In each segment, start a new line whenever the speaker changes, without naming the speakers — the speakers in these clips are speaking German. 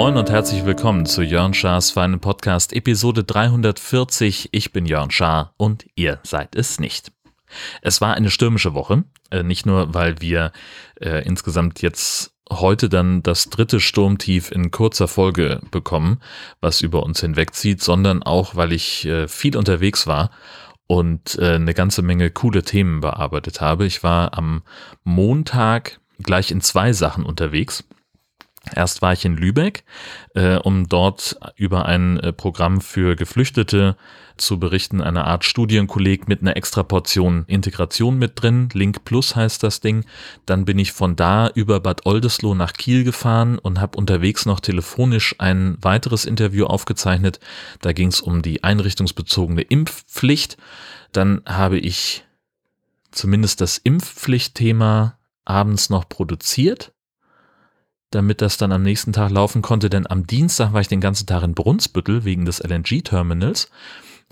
Moin und herzlich willkommen zu Jörn Schars feinem Podcast Episode 340. Ich bin Jörn Schaar und ihr seid es nicht. Es war eine stürmische Woche, äh, nicht nur, weil wir äh, insgesamt jetzt heute dann das dritte Sturmtief in kurzer Folge bekommen, was über uns hinwegzieht, sondern auch, weil ich äh, viel unterwegs war und äh, eine ganze Menge coole Themen bearbeitet habe. Ich war am Montag gleich in zwei Sachen unterwegs. Erst war ich in Lübeck, äh, um dort über ein äh, Programm für Geflüchtete zu berichten, eine Art Studienkolleg mit einer extra Portion Integration mit drin. Link Plus heißt das Ding. Dann bin ich von da über Bad Oldesloe nach Kiel gefahren und habe unterwegs noch telefonisch ein weiteres Interview aufgezeichnet. Da ging es um die einrichtungsbezogene Impfpflicht. Dann habe ich zumindest das Impfpflichtthema abends noch produziert damit das dann am nächsten Tag laufen konnte, denn am Dienstag war ich den ganzen Tag in Brunsbüttel wegen des LNG-Terminals,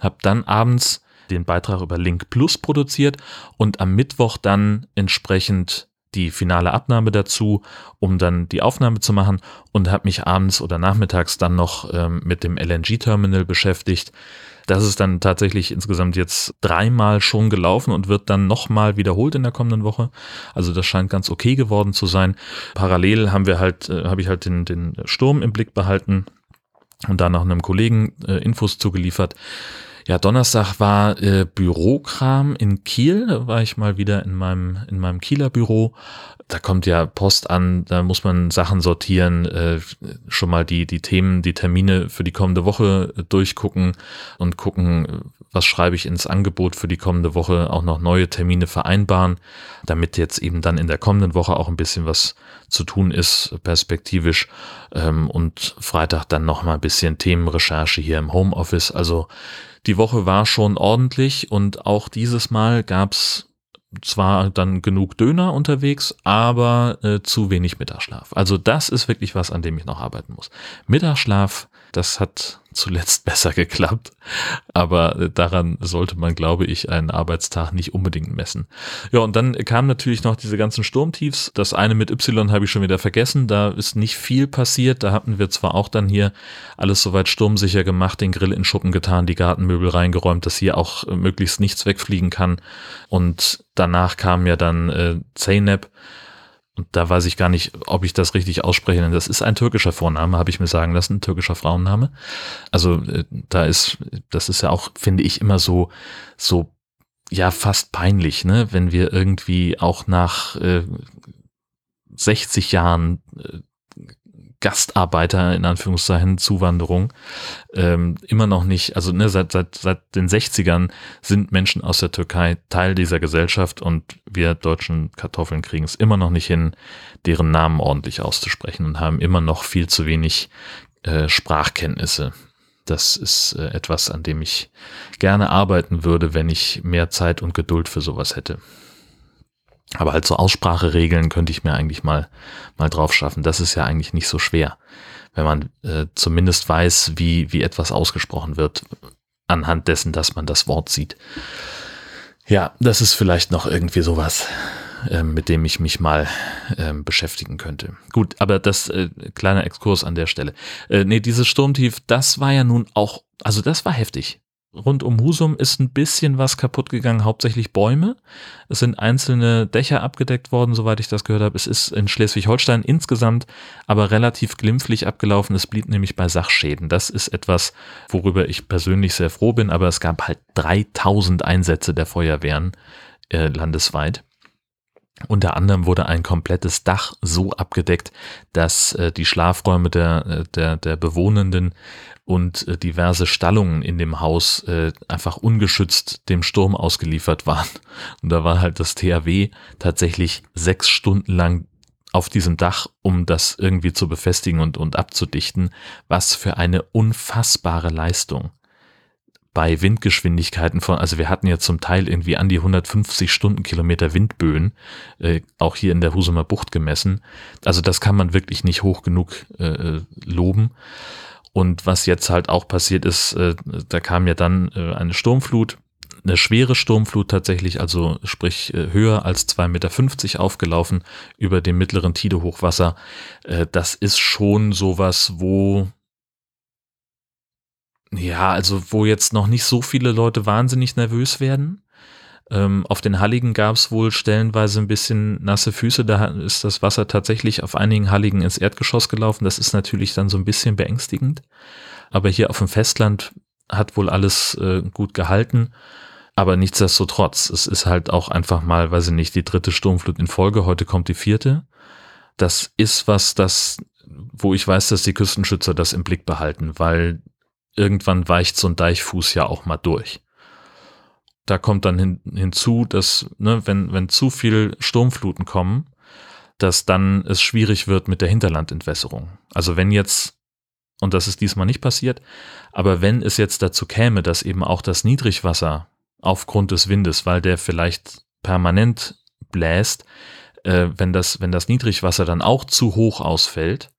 habe dann abends den Beitrag über Link Plus produziert und am Mittwoch dann entsprechend die finale Abnahme dazu, um dann die Aufnahme zu machen und habe mich abends oder nachmittags dann noch ähm, mit dem LNG-Terminal beschäftigt. Das ist dann tatsächlich insgesamt jetzt dreimal schon gelaufen und wird dann nochmal wiederholt in der kommenden Woche. Also das scheint ganz okay geworden zu sein. Parallel haben wir halt, äh, habe ich halt den, den Sturm im Blick behalten und da noch einem Kollegen äh, Infos zugeliefert. Ja, Donnerstag war äh, Bürokram in Kiel. Da war ich mal wieder in meinem, in meinem Kieler Büro. Da kommt ja Post an, da muss man Sachen sortieren, äh, schon mal die, die Themen, die Termine für die kommende Woche durchgucken und gucken, was schreibe ich ins Angebot für die kommende Woche, auch noch neue Termine vereinbaren, damit jetzt eben dann in der kommenden Woche auch ein bisschen was zu tun ist, perspektivisch. Ähm, und Freitag dann noch mal ein bisschen Themenrecherche hier im Homeoffice. Also die Woche war schon ordentlich und auch dieses Mal gab's zwar dann genug Döner unterwegs, aber äh, zu wenig Mittagsschlaf. Also das ist wirklich was, an dem ich noch arbeiten muss. Mittagsschlaf, das hat zuletzt besser geklappt. Aber daran sollte man, glaube ich, einen Arbeitstag nicht unbedingt messen. Ja, und dann kamen natürlich noch diese ganzen Sturmtiefs. Das eine mit Y habe ich schon wieder vergessen. Da ist nicht viel passiert. Da hatten wir zwar auch dann hier alles soweit sturmsicher gemacht, den Grill in Schuppen getan, die Gartenmöbel reingeräumt, dass hier auch möglichst nichts wegfliegen kann. Und danach kam ja dann äh, Zeynep und da weiß ich gar nicht, ob ich das richtig ausspreche, denn das ist ein türkischer Vorname, habe ich mir sagen lassen, türkischer Frauenname. Also äh, da ist, das ist ja auch, finde ich, immer so, so, ja, fast peinlich, ne, wenn wir irgendwie auch nach äh, 60 Jahren äh, Gastarbeiter in Anführungszeichen Zuwanderung ähm, immer noch nicht, also ne, seit, seit, seit den 60ern sind Menschen aus der Türkei Teil dieser Gesellschaft und wir deutschen Kartoffeln kriegen es immer noch nicht hin, deren Namen ordentlich auszusprechen und haben immer noch viel zu wenig äh, Sprachkenntnisse. Das ist äh, etwas, an dem ich gerne arbeiten würde, wenn ich mehr Zeit und Geduld für sowas hätte. Aber halt so Ausspracheregeln könnte ich mir eigentlich mal, mal drauf schaffen. Das ist ja eigentlich nicht so schwer, wenn man äh, zumindest weiß, wie, wie etwas ausgesprochen wird, anhand dessen, dass man das Wort sieht. Ja, das ist vielleicht noch irgendwie sowas, äh, mit dem ich mich mal äh, beschäftigen könnte. Gut, aber das äh, kleiner Exkurs an der Stelle. Äh, nee, dieses Sturmtief, das war ja nun auch, also das war heftig rund um Husum ist ein bisschen was kaputt gegangen, hauptsächlich Bäume. Es sind einzelne Dächer abgedeckt worden, soweit ich das gehört habe. Es ist in Schleswig-Holstein insgesamt aber relativ glimpflich abgelaufen. Es blieb nämlich bei Sachschäden. Das ist etwas, worüber ich persönlich sehr froh bin, aber es gab halt 3000 Einsätze der Feuerwehren äh, landesweit. Unter anderem wurde ein komplettes Dach so abgedeckt, dass äh, die Schlafräume der, äh, der, der Bewohnenden und äh, diverse Stallungen in dem Haus äh, einfach ungeschützt dem Sturm ausgeliefert waren. Und da war halt das THW tatsächlich sechs Stunden lang auf diesem Dach, um das irgendwie zu befestigen und, und abzudichten. Was für eine unfassbare Leistung. Bei Windgeschwindigkeiten von, also wir hatten ja zum Teil irgendwie an die 150 Stundenkilometer Windböen, äh, auch hier in der Husumer Bucht gemessen. Also das kann man wirklich nicht hoch genug äh, loben. Und was jetzt halt auch passiert ist, äh, da kam ja dann äh, eine Sturmflut, eine schwere Sturmflut tatsächlich, also sprich äh, höher als 2,50 Meter aufgelaufen über dem mittleren Tide-Hochwasser. Äh, das ist schon sowas, wo ja, also wo jetzt noch nicht so viele Leute wahnsinnig nervös werden. Ähm, auf den Halligen gab es wohl stellenweise ein bisschen nasse Füße. Da ist das Wasser tatsächlich auf einigen Halligen ins Erdgeschoss gelaufen. Das ist natürlich dann so ein bisschen beängstigend. Aber hier auf dem Festland hat wohl alles äh, gut gehalten. Aber nichtsdestotrotz, es ist halt auch einfach mal, weiß ich nicht, die dritte Sturmflut in Folge. Heute kommt die vierte. Das ist was, das, wo ich weiß, dass die Küstenschützer das im Blick behalten, weil irgendwann weicht so ein Deichfuß ja auch mal durch da kommt dann hin, hinzu, dass, ne, wenn, wenn zu viel Sturmfluten kommen, dass dann es schwierig wird mit der Hinterlandentwässerung. Also wenn jetzt, und das ist diesmal nicht passiert, aber wenn es jetzt dazu käme, dass eben auch das Niedrigwasser aufgrund des Windes, weil der vielleicht permanent bläst, äh, wenn, das, wenn das Niedrigwasser dann auch zu hoch ausfällt,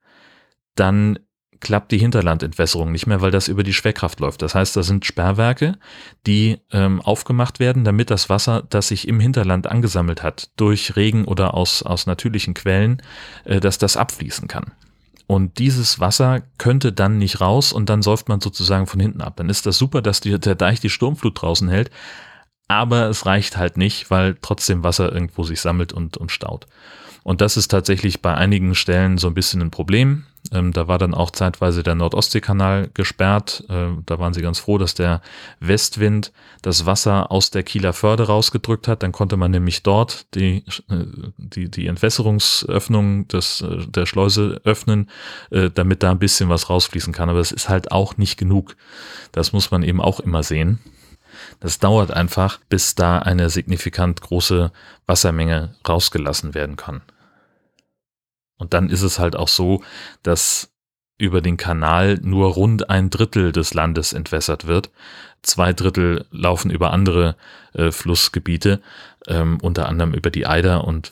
dann klappt die Hinterlandentwässerung nicht mehr, weil das über die Schwerkraft läuft. Das heißt, da sind Sperrwerke, die ähm, aufgemacht werden, damit das Wasser, das sich im Hinterland angesammelt hat, durch Regen oder aus, aus natürlichen Quellen, äh, dass das abfließen kann. Und dieses Wasser könnte dann nicht raus und dann säuft man sozusagen von hinten ab. Dann ist das super, dass die, der Deich die Sturmflut draußen hält, aber es reicht halt nicht, weil trotzdem Wasser irgendwo sich sammelt und, und staut. Und das ist tatsächlich bei einigen Stellen so ein bisschen ein Problem. Ähm, da war dann auch zeitweise der Nordostseekanal gesperrt. Ähm, da waren sie ganz froh, dass der Westwind das Wasser aus der Kieler Förde rausgedrückt hat. Dann konnte man nämlich dort die, äh, die, die Entwässerungsöffnung des, äh, der Schleuse öffnen, äh, damit da ein bisschen was rausfließen kann. Aber es ist halt auch nicht genug. Das muss man eben auch immer sehen. Das dauert einfach, bis da eine signifikant große Wassermenge rausgelassen werden kann. Und dann ist es halt auch so, dass über den Kanal nur rund ein Drittel des Landes entwässert wird. Zwei Drittel laufen über andere äh, Flussgebiete, ähm, unter anderem über die Eider und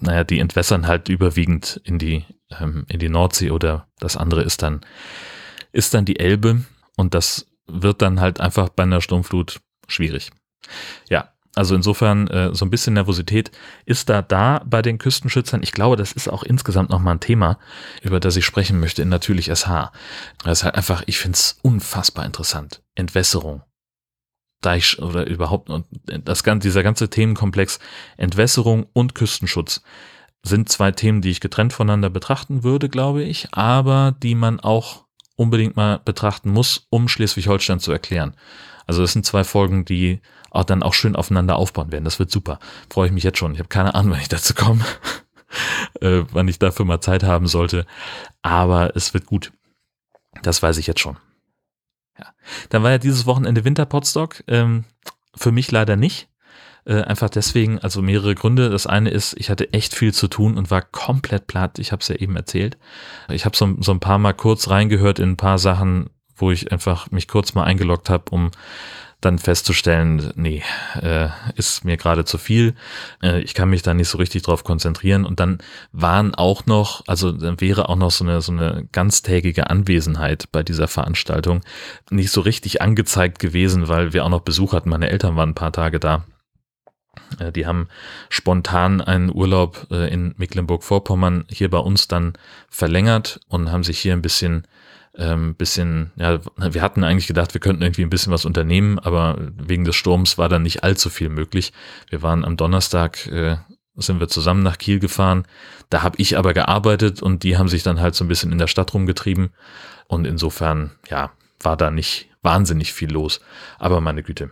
naja, die entwässern halt überwiegend in die, ähm, in die Nordsee oder das andere ist dann, ist dann die Elbe und das wird dann halt einfach bei einer Sturmflut schwierig. Ja, also insofern äh, so ein bisschen Nervosität ist da da bei den Küstenschützern. Ich glaube, das ist auch insgesamt nochmal ein Thema, über das ich sprechen möchte in Natürlich SH. Das ist halt einfach, ich finde es unfassbar interessant. Entwässerung. Deich oder überhaupt das ganze, dieser ganze Themenkomplex Entwässerung und Küstenschutz sind zwei Themen, die ich getrennt voneinander betrachten würde, glaube ich, aber die man auch unbedingt mal betrachten muss, um Schleswig-Holstein zu erklären. Also das sind zwei Folgen, die auch dann auch schön aufeinander aufbauen werden. Das wird super. Freue ich mich jetzt schon. Ich habe keine Ahnung, wann ich dazu komme, äh, wann ich dafür mal Zeit haben sollte. Aber es wird gut. Das weiß ich jetzt schon. Ja. Dann war ja dieses Wochenende Winterpotstock. Ähm, für mich leider nicht. Äh, einfach deswegen, also mehrere Gründe. Das eine ist, ich hatte echt viel zu tun und war komplett platt. Ich habe es ja eben erzählt. Ich habe so, so ein paar Mal kurz reingehört in ein paar Sachen, wo ich einfach mich kurz mal eingeloggt habe, um dann festzustellen, nee, äh, ist mir gerade zu viel. Äh, ich kann mich da nicht so richtig drauf konzentrieren. Und dann waren auch noch, also dann wäre auch noch so eine, so eine ganztägige Anwesenheit bei dieser Veranstaltung nicht so richtig angezeigt gewesen, weil wir auch noch Besuch hatten. Meine Eltern waren ein paar Tage da. Äh, die haben spontan einen Urlaub äh, in Mecklenburg-Vorpommern hier bei uns dann verlängert und haben sich hier ein bisschen ähm, bisschen, ja, wir hatten eigentlich gedacht, wir könnten irgendwie ein bisschen was unternehmen, aber wegen des Sturms war dann nicht allzu viel möglich. Wir waren am Donnerstag, äh, sind wir zusammen nach Kiel gefahren. Da habe ich aber gearbeitet und die haben sich dann halt so ein bisschen in der Stadt rumgetrieben. Und insofern, ja, war da nicht wahnsinnig viel los. Aber meine Güte,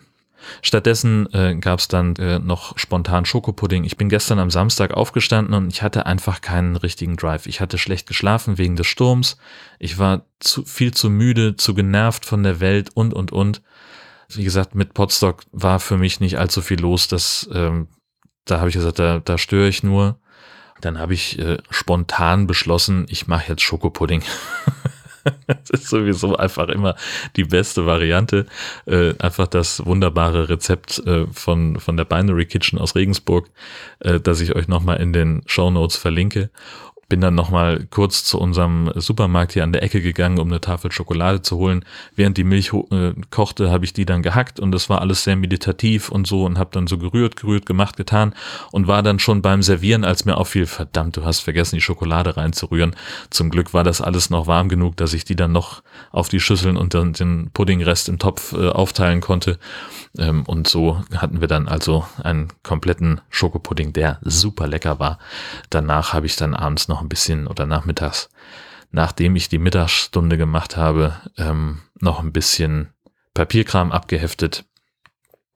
Stattdessen äh, gab es dann äh, noch spontan Schokopudding. Ich bin gestern am Samstag aufgestanden und ich hatte einfach keinen richtigen Drive. Ich hatte schlecht geschlafen wegen des Sturms. Ich war zu, viel zu müde, zu genervt von der Welt und, und, und. Wie gesagt, mit Potstock war für mich nicht allzu viel los. Das, ähm, da habe ich gesagt, da, da störe ich nur. Dann habe ich äh, spontan beschlossen, ich mache jetzt Schokopudding. das ist sowieso einfach immer die beste Variante. Äh, einfach das wunderbare Rezept äh, von, von der Binary Kitchen aus Regensburg, äh, das ich euch nochmal in den Show Notes verlinke. Bin dann nochmal kurz zu unserem Supermarkt hier an der Ecke gegangen, um eine Tafel Schokolade zu holen. Während die Milch äh, kochte, habe ich die dann gehackt und das war alles sehr meditativ und so und habe dann so gerührt, gerührt, gemacht, getan und war dann schon beim Servieren, als mir auffiel, verdammt, du hast vergessen, die Schokolade reinzurühren. Zum Glück war das alles noch warm genug, dass ich die dann noch auf die Schüsseln und dann den Puddingrest im Topf äh, aufteilen konnte. Ähm, und so hatten wir dann also einen kompletten Schokopudding, der super lecker war. Danach habe ich dann abends noch ein bisschen oder nachmittags, nachdem ich die Mittagsstunde gemacht habe, ähm, noch ein bisschen Papierkram abgeheftet.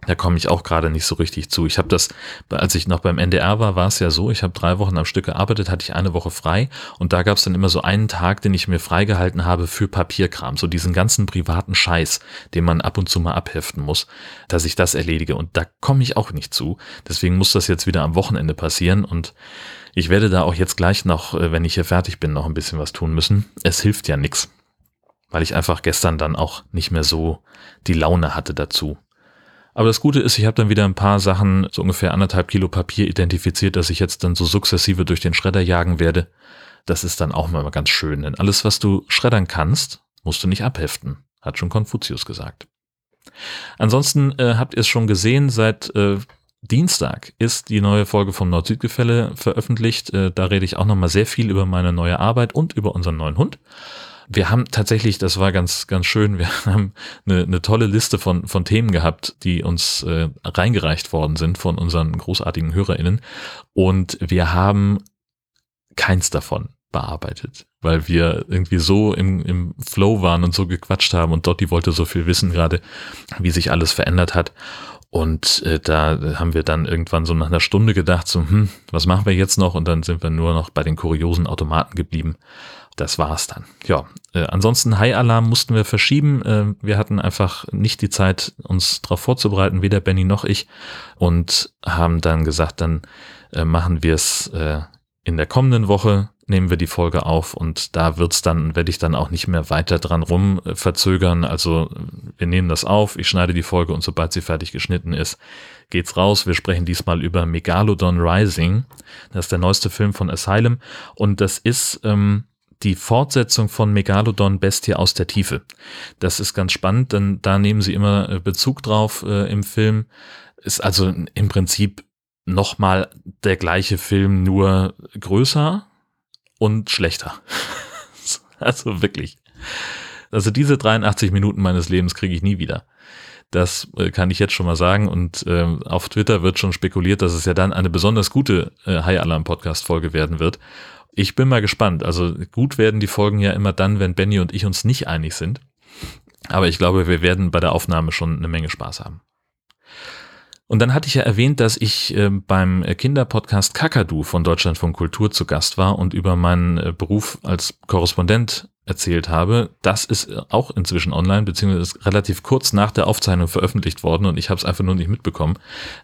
Da komme ich auch gerade nicht so richtig zu. Ich habe das, als ich noch beim NDR war, war es ja so, ich habe drei Wochen am Stück gearbeitet, hatte ich eine Woche frei. Und da gab es dann immer so einen Tag, den ich mir freigehalten habe für Papierkram, so diesen ganzen privaten Scheiß, den man ab und zu mal abheften muss, dass ich das erledige. Und da komme ich auch nicht zu. Deswegen muss das jetzt wieder am Wochenende passieren. Und ich werde da auch jetzt gleich noch, äh, wenn ich hier fertig bin, noch ein bisschen was tun müssen. Es hilft ja nichts, weil ich einfach gestern dann auch nicht mehr so die Laune hatte dazu. Aber das Gute ist, ich habe dann wieder ein paar Sachen, so ungefähr anderthalb Kilo Papier identifiziert, dass ich jetzt dann so sukzessive durch den Schredder jagen werde. Das ist dann auch mal ganz schön, denn alles, was du schreddern kannst, musst du nicht abheften, hat schon Konfuzius gesagt. Ansonsten äh, habt ihr es schon gesehen, seit äh, Dienstag ist die neue Folge vom Nord-Süd-Gefälle veröffentlicht. Äh, da rede ich auch nochmal sehr viel über meine neue Arbeit und über unseren neuen Hund. Wir haben tatsächlich, das war ganz, ganz schön, wir haben eine, eine tolle Liste von, von Themen gehabt, die uns äh, reingereicht worden sind von unseren großartigen HörerInnen. Und wir haben keins davon bearbeitet, weil wir irgendwie so im, im Flow waren und so gequatscht haben und Dotti wollte so viel wissen gerade, wie sich alles verändert hat. Und äh, da haben wir dann irgendwann so nach einer Stunde gedacht, so, hm, was machen wir jetzt noch? Und dann sind wir nur noch bei den kuriosen Automaten geblieben das war's dann. Ja, äh, ansonsten High Alarm mussten wir verschieben. Äh, wir hatten einfach nicht die Zeit, uns darauf vorzubereiten, weder Benny noch ich, und haben dann gesagt, dann äh, machen wir es äh, in der kommenden Woche nehmen wir die Folge auf und da wird's dann, werde ich dann auch nicht mehr weiter dran rum äh, verzögern. Also wir nehmen das auf, ich schneide die Folge und sobald sie fertig geschnitten ist, geht's raus. Wir sprechen diesmal über Megalodon Rising. Das ist der neueste Film von Asylum und das ist ähm, die Fortsetzung von Megalodon Bestie aus der Tiefe. Das ist ganz spannend, denn da nehmen sie immer äh, Bezug drauf äh, im Film. Ist also im Prinzip nochmal der gleiche Film, nur größer und schlechter. also wirklich. Also diese 83 Minuten meines Lebens kriege ich nie wieder. Das äh, kann ich jetzt schon mal sagen. Und äh, auf Twitter wird schon spekuliert, dass es ja dann eine besonders gute äh, High Alarm Podcast Folge werden wird. Ich bin mal gespannt. Also gut werden die Folgen ja immer dann, wenn Benny und ich uns nicht einig sind. Aber ich glaube, wir werden bei der Aufnahme schon eine Menge Spaß haben. Und dann hatte ich ja erwähnt, dass ich äh, beim Kinderpodcast Kakadu von Deutschlandfunk Kultur zu Gast war und über meinen äh, Beruf als Korrespondent erzählt habe. Das ist auch inzwischen online, beziehungsweise ist relativ kurz nach der Aufzeichnung veröffentlicht worden und ich habe es einfach nur nicht mitbekommen.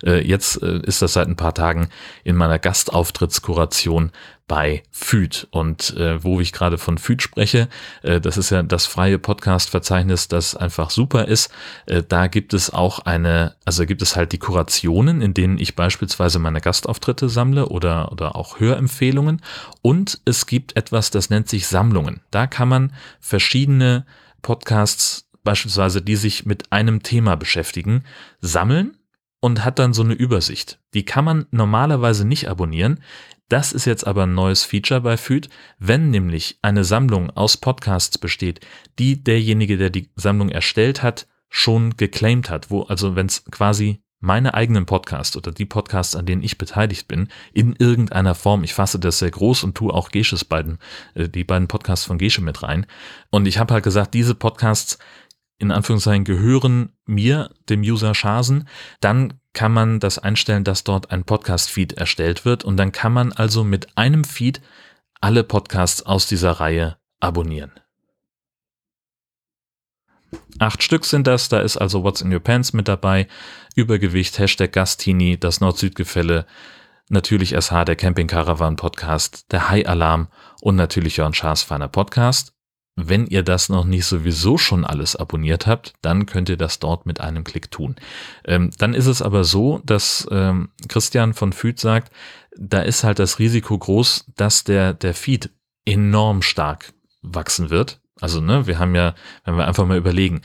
Äh, jetzt äh, ist das seit ein paar Tagen in meiner Gastauftrittskuration bei FÜD. Und äh, wo ich gerade von FÜD spreche, äh, das ist ja das freie Podcast-Verzeichnis, das einfach super ist. Äh, da gibt es auch eine, also gibt es halt die Kurationen, in denen ich beispielsweise meine Gastauftritte sammle oder, oder auch Hörempfehlungen. Und es gibt etwas, das nennt sich Sammlungen. Da kann man verschiedene Podcasts beispielsweise, die sich mit einem Thema beschäftigen, sammeln und hat dann so eine Übersicht. Die kann man normalerweise nicht abonnieren. Das ist jetzt aber ein neues Feature bei Feed. Wenn nämlich eine Sammlung aus Podcasts besteht, die derjenige, der die Sammlung erstellt hat, schon geclaimed hat, wo also wenn es quasi meine eigenen Podcasts oder die Podcasts, an denen ich beteiligt bin, in irgendeiner Form. Ich fasse das sehr groß und tue auch Gesches beiden, äh, die beiden Podcasts von Gesche mit rein. Und ich habe halt gesagt, diese Podcasts in Anführungszeichen gehören mir, dem User Schasen, dann kann man das einstellen, dass dort ein Podcast-Feed erstellt wird und dann kann man also mit einem Feed alle Podcasts aus dieser Reihe abonnieren. Acht Stück sind das, da ist also What's in Your Pants mit dabei, Übergewicht, Hashtag Gastini, das Nord-Süd-Gefälle, natürlich SH, der Camping Caravan Podcast, der High Alarm und natürlich Jörn Schaas feiner Podcast. Wenn ihr das noch nicht sowieso schon alles abonniert habt, dann könnt ihr das dort mit einem Klick tun. Ähm, dann ist es aber so, dass ähm, Christian von Füd sagt, da ist halt das Risiko groß, dass der, der Feed enorm stark wachsen wird. Also, ne, wir haben ja, wenn wir einfach mal überlegen,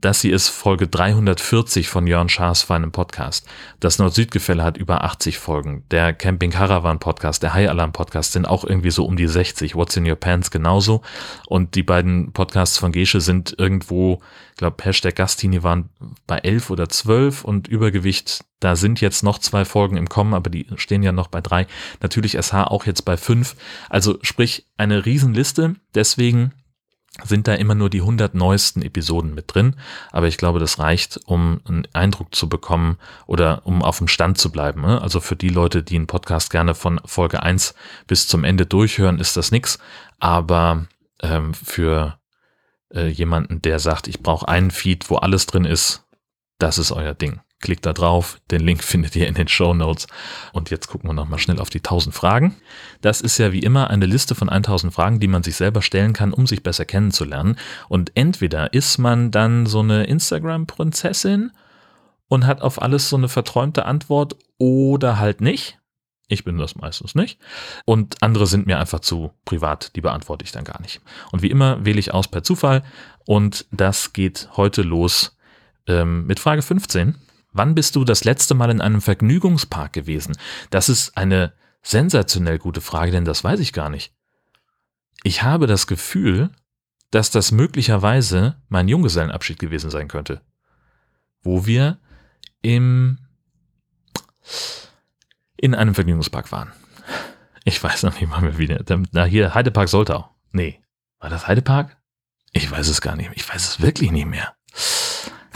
das hier ist Folge 340 von Jörn Schaas feinem Podcast. Das Nord-Süd-Gefälle hat über 80 Folgen. Der Camping Caravan Podcast, der High Alarm Podcast sind auch irgendwie so um die 60. What's in Your Pants genauso. Und die beiden Podcasts von Gesche sind irgendwo, ich glaube, Hashtag Gastini waren bei 11 oder 12 und Übergewicht, da sind jetzt noch zwei Folgen im Kommen, aber die stehen ja noch bei drei. Natürlich SH auch jetzt bei fünf. Also sprich, eine Riesenliste. Deswegen sind da immer nur die 100 neuesten Episoden mit drin. Aber ich glaube, das reicht, um einen Eindruck zu bekommen oder um auf dem Stand zu bleiben. Ne? Also für die Leute, die einen Podcast gerne von Folge 1 bis zum Ende durchhören, ist das nix. Aber ähm, für äh, jemanden, der sagt, ich brauche einen Feed, wo alles drin ist, das ist euer Ding. Klickt da drauf, den Link findet ihr in den Show Notes. Und jetzt gucken wir nochmal schnell auf die 1000 Fragen. Das ist ja wie immer eine Liste von 1000 Fragen, die man sich selber stellen kann, um sich besser kennenzulernen. Und entweder ist man dann so eine Instagram-Prinzessin und hat auf alles so eine verträumte Antwort oder halt nicht. Ich bin das meistens nicht. Und andere sind mir einfach zu privat, die beantworte ich dann gar nicht. Und wie immer wähle ich aus per Zufall und das geht heute los ähm, mit Frage 15. Wann bist du das letzte Mal in einem Vergnügungspark gewesen? Das ist eine sensationell gute Frage, denn das weiß ich gar nicht. Ich habe das Gefühl, dass das möglicherweise mein Junggesellenabschied gewesen sein könnte. Wo wir im, in einem Vergnügungspark waren. Ich weiß noch nicht mal mehr wieder. Na, hier, Heidepark Soltau. Nee. War das Heidepark? Ich weiß es gar nicht. Ich weiß es wirklich nicht mehr.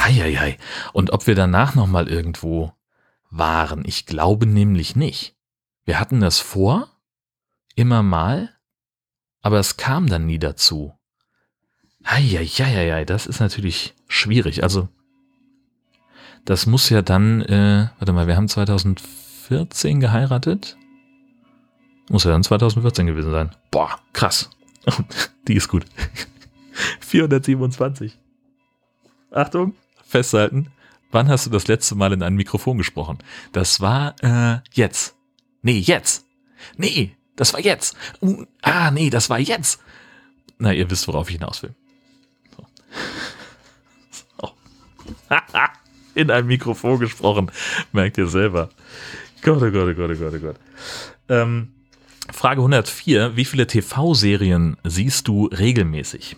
Heieiei. Und ob wir danach nochmal irgendwo waren, ich glaube nämlich nicht. Wir hatten das vor, immer mal, aber es kam dann nie dazu. Heieiei, das ist natürlich schwierig. Also, das muss ja dann, äh, warte mal, wir haben 2014 geheiratet. Muss ja dann 2014 gewesen sein. Boah, krass. Die ist gut. 427. Achtung festhalten. Wann hast du das letzte Mal in ein Mikrofon gesprochen? Das war äh, jetzt. Nee, jetzt. Nee, das war jetzt. Uh, ah, nee, das war jetzt. Na, ihr wisst, worauf ich hinaus will. So. so. in ein Mikrofon gesprochen. Merkt ihr selber. Gott, oh Gott, oh Gott, oh Gott, oh Gott. Ähm, Frage 104. Wie viele TV-Serien siehst du regelmäßig?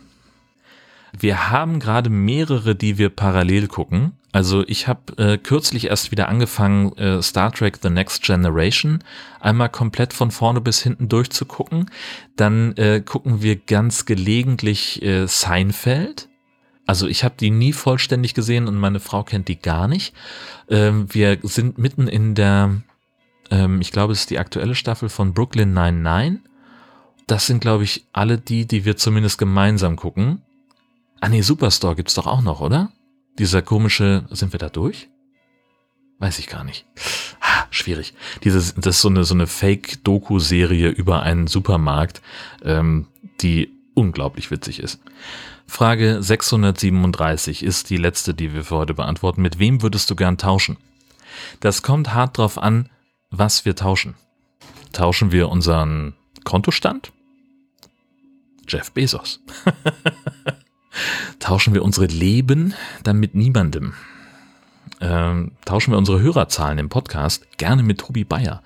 Wir haben gerade mehrere, die wir parallel gucken. Also ich habe äh, kürzlich erst wieder angefangen, äh, Star Trek The Next Generation einmal komplett von vorne bis hinten durchzugucken. Dann äh, gucken wir ganz gelegentlich äh, Seinfeld. Also ich habe die nie vollständig gesehen und meine Frau kennt die gar nicht. Ähm, wir sind mitten in der, ähm, ich glaube es ist die aktuelle Staffel von Brooklyn 99. Das sind, glaube ich, alle die, die wir zumindest gemeinsam gucken. Ah nee, Superstore gibt's doch auch noch, oder? Dieser komische, sind wir da durch? Weiß ich gar nicht. Ha, schwierig. Dieses, das ist so eine, so eine Fake-Doku-Serie über einen Supermarkt, ähm, die unglaublich witzig ist. Frage 637 ist die letzte, die wir für heute beantworten. Mit wem würdest du gern tauschen? Das kommt hart drauf an, was wir tauschen. Tauschen wir unseren Kontostand? Jeff Bezos. Tauschen wir unsere Leben dann mit niemandem. Ähm, tauschen wir unsere Hörerzahlen im Podcast gerne mit Tobi Bayer.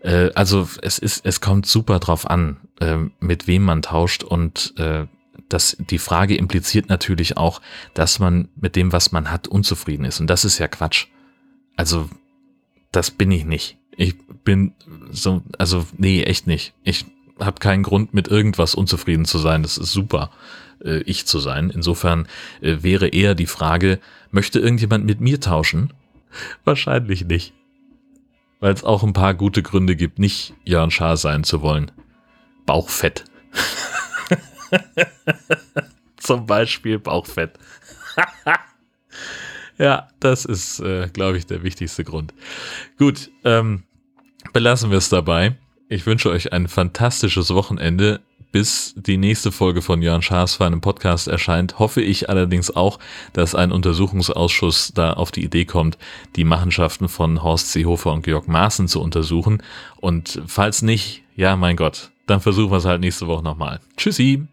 Äh, also es ist, es kommt super drauf an, äh, mit wem man tauscht und äh, das, die Frage impliziert natürlich auch, dass man mit dem, was man hat, unzufrieden ist. Und das ist ja Quatsch. Also, das bin ich nicht. Ich bin so, also, nee, echt nicht. Ich habe keinen Grund, mit irgendwas unzufrieden zu sein. Das ist super äh, ich zu sein. Insofern äh, wäre eher die Frage, möchte irgendjemand mit mir tauschen? Wahrscheinlich nicht. Weil es auch ein paar gute Gründe gibt, nicht Jörn Schaar sein zu wollen. Bauchfett. Zum Beispiel Bauchfett. ja, das ist, äh, glaube ich, der wichtigste Grund. Gut, ähm, belassen wir es dabei. Ich wünsche euch ein fantastisches Wochenende bis die nächste Folge von Jörn Schaas für einen Podcast erscheint, hoffe ich allerdings auch, dass ein Untersuchungsausschuss da auf die Idee kommt, die Machenschaften von Horst Seehofer und Georg Maaßen zu untersuchen. Und falls nicht, ja, mein Gott, dann versuchen wir es halt nächste Woche nochmal. Tschüssi!